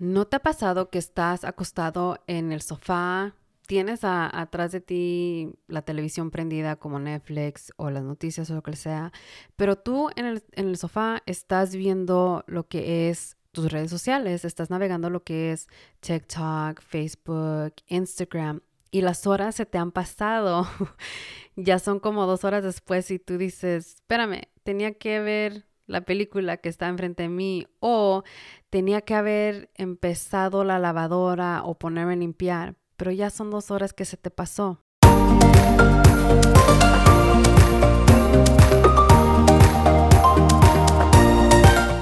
¿No te ha pasado que estás acostado en el sofá, tienes atrás de ti la televisión prendida como Netflix o las noticias o lo que sea, pero tú en el, en el sofá estás viendo lo que es tus redes sociales, estás navegando lo que es TikTok, Facebook, Instagram y las horas se te han pasado. ya son como dos horas después y tú dices, espérame, tenía que ver la película que está enfrente de mí o tenía que haber empezado la lavadora o ponerme a limpiar, pero ya son dos horas que se te pasó.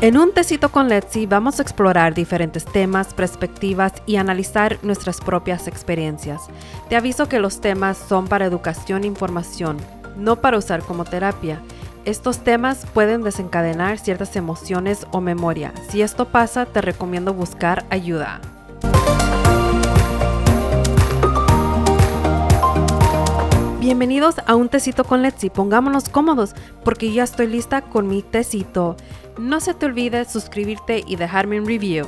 En un tecito con Letzi vamos a explorar diferentes temas, perspectivas y analizar nuestras propias experiencias. Te aviso que los temas son para educación e información, no para usar como terapia. Estos temas pueden desencadenar ciertas emociones o memoria. Si esto pasa, te recomiendo buscar ayuda. Bienvenidos a un tecito con Letzi. Pongámonos cómodos porque ya estoy lista con mi tecito. No se te olvide suscribirte y dejarme un review.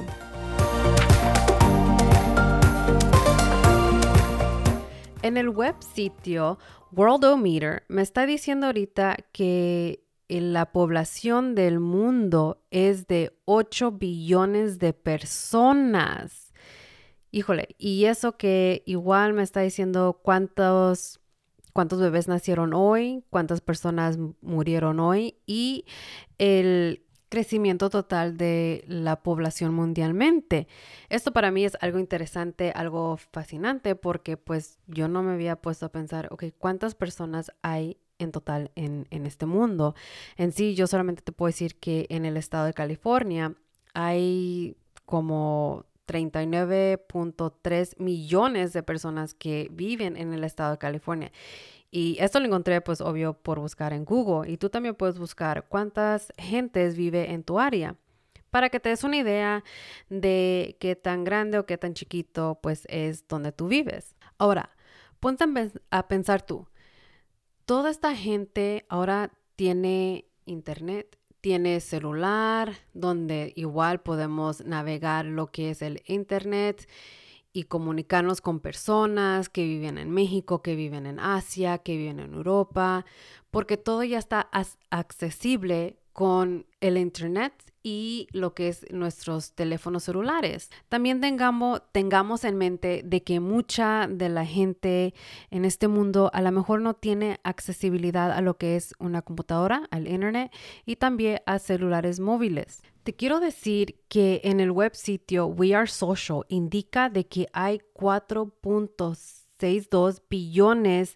En el web sitio Worldometer me está diciendo ahorita que la población del mundo es de 8 billones de personas. Híjole, y eso que igual me está diciendo cuántos cuántos bebés nacieron hoy, cuántas personas murieron hoy y el crecimiento total de la población mundialmente. Esto para mí es algo interesante, algo fascinante, porque pues yo no me había puesto a pensar, ok, ¿cuántas personas hay en total en, en este mundo? En sí, yo solamente te puedo decir que en el estado de California hay como 39.3 millones de personas que viven en el estado de California. Y esto lo encontré, pues, obvio, por buscar en Google. Y tú también puedes buscar cuántas gentes vive en tu área para que te des una idea de qué tan grande o qué tan chiquito, pues, es donde tú vives. Ahora, ponte a pensar tú. Toda esta gente ahora tiene internet, tiene celular, donde igual podemos navegar lo que es el internet y comunicarnos con personas que viven en México, que viven en Asia, que viven en Europa, porque todo ya está accesible con el Internet y lo que es nuestros teléfonos celulares. También tengamos, tengamos en mente de que mucha de la gente en este mundo a lo mejor no tiene accesibilidad a lo que es una computadora, al Internet y también a celulares móviles. Te quiero decir que en el web sitio We Are Social indica de que hay 4.62 billones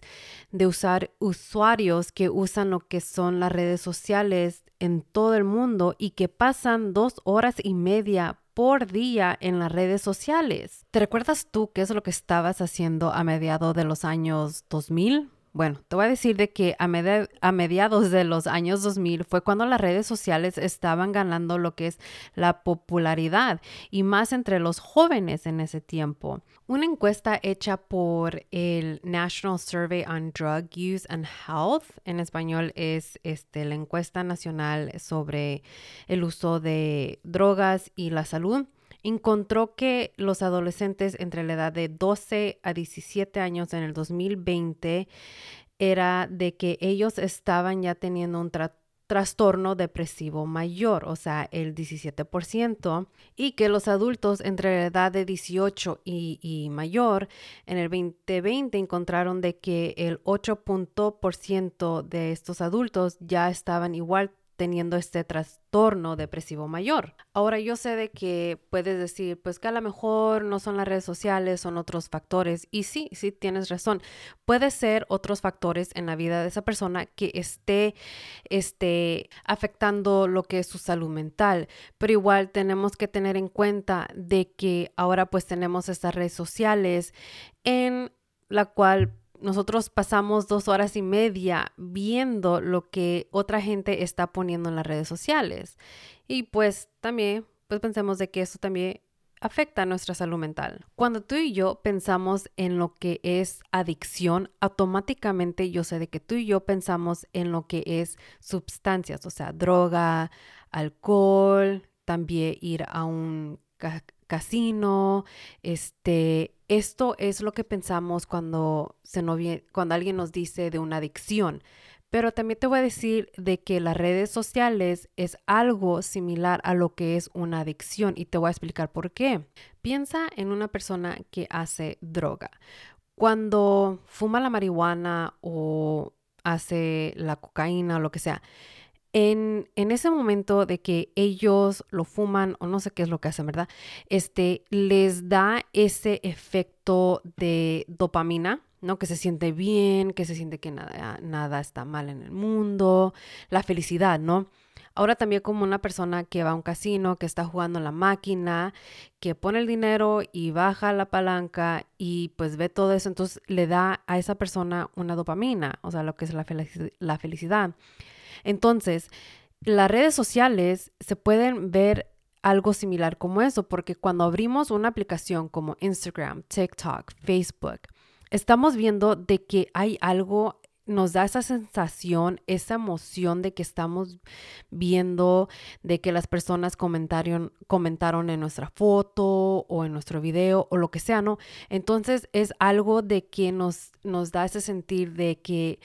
de usar usuarios que usan lo que son las redes sociales en todo el mundo y que pasan dos horas y media por día en las redes sociales. ¿Te recuerdas tú qué es lo que estabas haciendo a mediados de los años 2000? Bueno, te voy a decir de que a, mediados de los años 2000 fue cuando las redes sociales estaban ganando lo que es la popularidad y más entre los jóvenes en ese tiempo. Una encuesta hecha por el National Survey on Drug Use and Health, en español es este, la encuesta nacional sobre el uso de drogas y la salud, encontró que los adolescentes entre la edad de 12 a 17 años en el 2020 era de que ellos estaban ya teniendo un trastorno depresivo mayor, o sea, el 17%, y que los adultos entre la edad de 18 y, mayor en el 2020 encontraron de que el 8% de estos adultos ya estaban igual teniendo este trastorno depresivo mayor. Ahora yo sé de que puedes decir, pues que a lo mejor no son las redes sociales, son otros factores. Y sí, sí tienes razón. Puede ser otros factores en la vida de esa persona que esté, esté afectando lo que es su salud mental. Pero igual tenemos que tener en cuenta de que ahora pues tenemos estas redes sociales en la cual nosotros pasamos dos horas y media viendo lo que otra gente está poniendo en las redes sociales. Y pues también, pues pensemos de que eso también afecta a nuestra salud mental. Cuando tú y yo pensamos en lo que es adicción, automáticamente yo sé de que tú y yo pensamos en lo que es sustancias, o sea, droga, alcohol, también ir a un casino, este, esto es lo que pensamos cuando, se cuando alguien nos dice de una adicción. Pero también te voy a decir de que las redes sociales es algo similar a lo que es una adicción y te voy a explicar por qué. Piensa en una persona que hace droga. Cuando fuma la marihuana o hace la cocaína o lo que sea, en, ese momento de que ellos lo fuman o no sé qué es lo que hacen, ¿verdad? Este les da ese efecto de dopamina, ¿no? Que se siente bien, que se siente que nada, nada está mal en el mundo, la felicidad, ¿no? Ahora también como una persona que va a un casino, que está jugando la máquina, que pone el dinero y baja la palanca y pues ve todo eso, entonces le da a esa persona una dopamina, o sea, lo que es la, la felicidad. Entonces, las redes sociales se pueden ver algo similar como eso, porque cuando abrimos una aplicación como Instagram, TikTok, Facebook, estamos viendo de que hay algo nos da esa sensación, esa emoción de que estamos viendo, de que las personas comentaron, comentaron en nuestra foto o en nuestro video o lo que sea, ¿no? Entonces es algo de que nos, nos da ese sentir de que,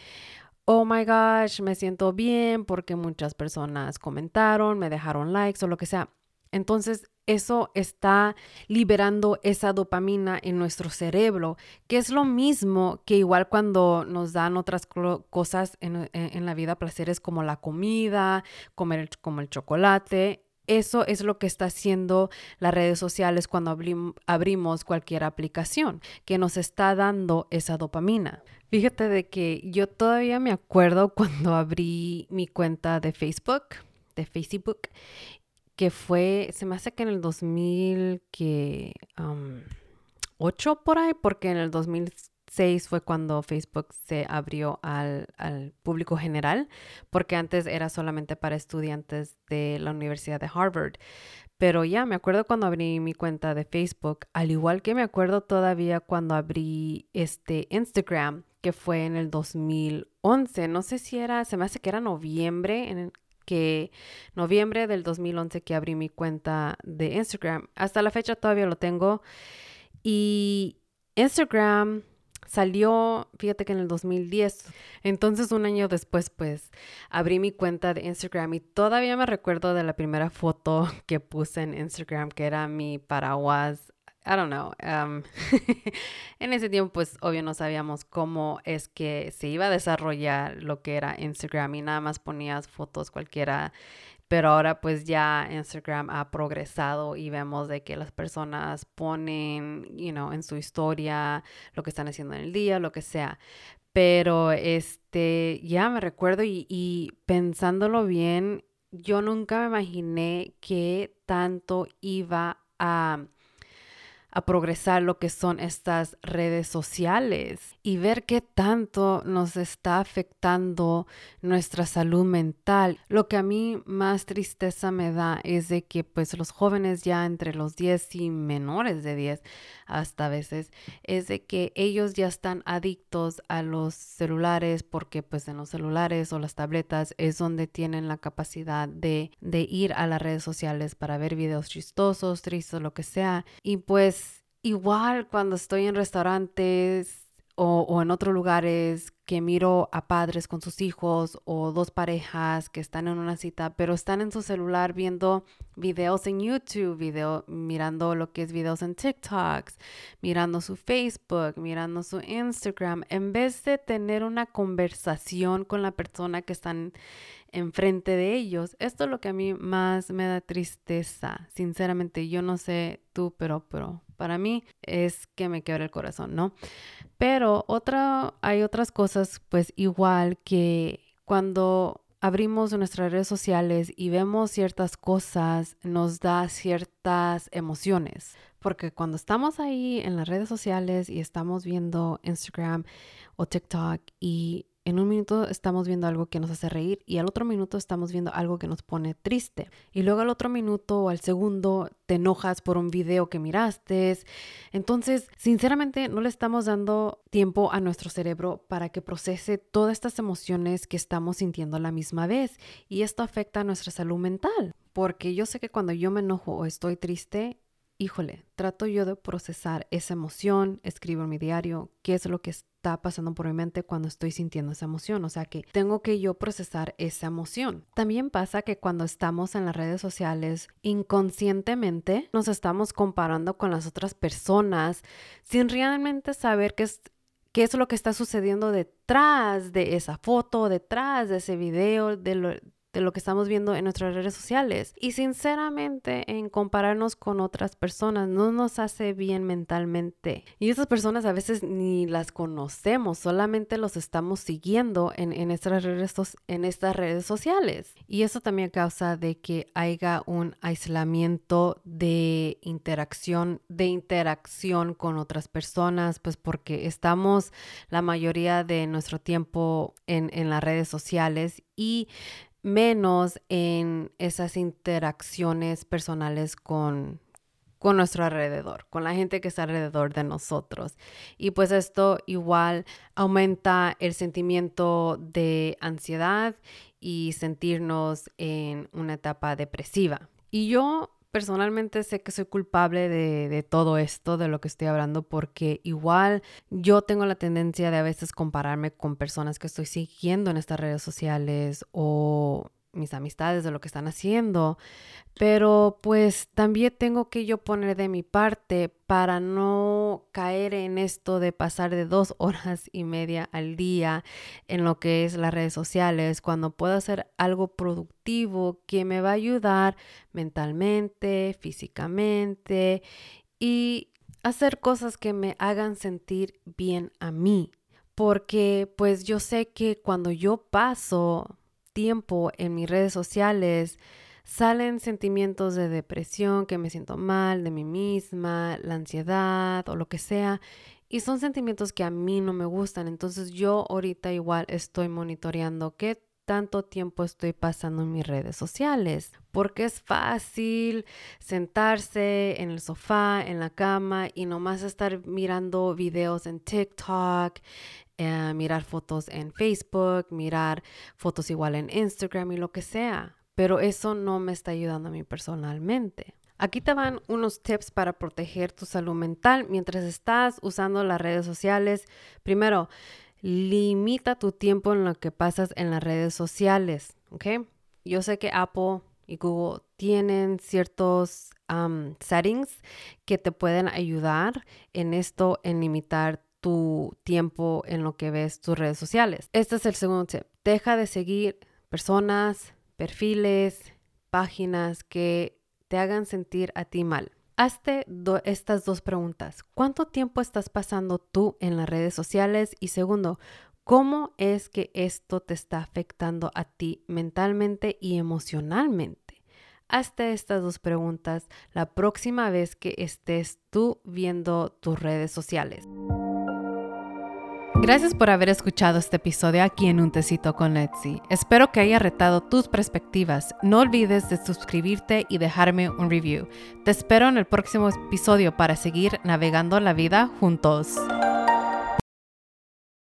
oh my gosh, me siento bien porque muchas personas comentaron, me dejaron likes o lo que sea. Entonces, eso está liberando esa dopamina en nuestro cerebro, que es lo mismo que igual cuando nos dan otras cosas en, la vida, placeres como la comida, comer como el chocolate. Eso es lo que está haciendo las redes sociales cuando abrimos cualquier aplicación, que nos está dando esa dopamina. Fíjate de que yo todavía me acuerdo cuando abrí mi cuenta de Facebook, de Facebook, que fue, se me hace que en el 2008 por ahí, porque en el 2006 fue cuando Facebook se abrió al, al, público general, porque antes era solamente para estudiantes de la Universidad de Harvard. Pero ya me acuerdo cuando abrí mi cuenta de Facebook, al igual que me acuerdo todavía cuando abrí este Instagram, que fue en el 2011. No sé si era, se me hace que era noviembre, en que noviembre del 2011 que abrí mi cuenta de Instagram. Hasta la fecha todavía lo tengo. Y Instagram salió, fíjate que en el 2010. Entonces un año después pues abrí mi cuenta de Instagram y todavía me recuerdo de la primera foto que puse en Instagram que era mi paraguas I don't know. Um, en ese tiempo, pues obvio no sabíamos cómo es que se iba a desarrollar lo que era Instagram y nada más ponías fotos cualquiera. Pero ahora pues ya Instagram ha progresado y vemos de que las personas ponen, you know, en su historia lo que están haciendo en el día, lo que sea. Pero este, ya me recuerdo y, pensándolo bien, yo nunca me imaginé que tanto iba a a progresar lo que son estas redes sociales y ver qué tanto nos está afectando nuestra salud mental. Lo que a mí más tristeza me da es de que pues los jóvenes ya entre los 10 y menores de 10 hasta a veces es de que ellos ya están adictos a los celulares porque pues en los celulares o las tabletas es donde tienen la capacidad de, de ir a las redes sociales para ver videos chistosos, tristes, lo que sea y pues Igual cuando estoy en restaurantes o, en otros lugares que miro a padres con sus hijos o dos parejas que están en una cita, pero están en su celular viendo videos en YouTube, video, mirando lo que es videos en TikToks, mirando su Facebook, mirando su Instagram, en vez de tener una conversación con la persona que están enfrente de ellos. Esto es lo que a mí más me da tristeza. Sinceramente, yo no sé tú, pero, pero para mí es que me quebra el corazón, ¿no? Pero otra, hay otras cosas, pues igual que cuando abrimos nuestras redes sociales y vemos ciertas cosas, nos da ciertas emociones. Porque cuando estamos ahí en las redes sociales y estamos viendo Instagram o TikTok y en un minuto estamos viendo algo que nos hace reír y al otro minuto estamos viendo algo que nos pone triste. Y luego al otro minuto o al segundo te enojas por un video que miraste. Entonces, sinceramente, no le estamos dando tiempo a nuestro cerebro para que procese todas estas emociones que estamos sintiendo a la misma vez. Y esto afecta a nuestra salud mental. Porque yo sé que cuando yo me enojo o estoy triste, híjole, trato yo de procesar esa emoción, escribo en mi diario qué es lo que está pasando por mi mente cuando estoy sintiendo esa emoción. O sea que tengo que yo procesar esa emoción. También pasa que cuando estamos en las redes sociales, inconscientemente nos estamos comparando con las otras personas sin realmente saber qué es qué es lo que está sucediendo detrás de esa foto, detrás de ese video, de lo, de lo que estamos viendo en nuestras redes sociales. Y sinceramente, en compararnos con otras personas no nos hace bien mentalmente. Y esas personas a veces ni las conocemos, solamente los estamos siguiendo en, en, estas, redes, en estas redes sociales. Y eso también causa de que haya un aislamiento de interacción, de interacción con otras personas, pues porque estamos la mayoría de nuestro tiempo en, en las redes sociales y menos en esas interacciones personales con, con nuestro alrededor, con la gente que está alrededor de nosotros. Y pues esto igual aumenta el sentimiento de ansiedad y sentirnos en una etapa depresiva. Y yo personalmente sé que soy culpable de, todo esto, de lo que estoy hablando, porque igual yo tengo la tendencia de a veces compararme con personas que estoy siguiendo en estas redes sociales o mis amistades de lo que están haciendo, pero pues también tengo que yo poner de mi parte para no caer en esto de pasar de dos horas y media al día en lo que es las redes sociales, cuando puedo hacer algo productivo que me va a ayudar mentalmente, físicamente y hacer cosas que me hagan sentir bien a mí. Porque pues yo sé que cuando yo paso tiempo en mis redes sociales, salen sentimientos de depresión, que me siento mal de mí misma, la ansiedad o lo que sea. Y son sentimientos que a mí no me gustan. Entonces yo ahorita igual estoy monitoreando qué tanto tiempo estoy pasando en mis redes sociales. Porque es fácil sentarse en el sofá, en la cama y nomás estar mirando videos en TikTok, eh, mirar fotos en Facebook, mirar fotos igual en Instagram y lo que sea. Pero eso no me está ayudando a mí personalmente. Aquí te van unos tips para proteger tu salud mental mientras estás usando las redes sociales. Primero, limita tu tiempo en lo que pasas en las redes sociales, ¿ok? Yo sé que Apple y Google tienen ciertos settings que te pueden ayudar en esto, en limitar tu tiempo en lo que ves tus redes sociales. Este es el segundo tip. Deja de seguir personas, perfiles, páginas que te hagan sentir a ti mal. Hazte estas dos preguntas. ¿Cuánto tiempo estás pasando tú en las redes sociales? Y segundo, ¿cómo es que esto te está afectando a ti mentalmente y emocionalmente? Hazte estas dos preguntas la próxima vez que estés tú viendo tus redes sociales. Gracias por haber escuchado este episodio aquí en Un Tecito con Etsy. Espero que haya retado tus perspectivas. No olvides de suscribirte y dejarme un review. Te espero en el próximo episodio para seguir navegando la vida juntos.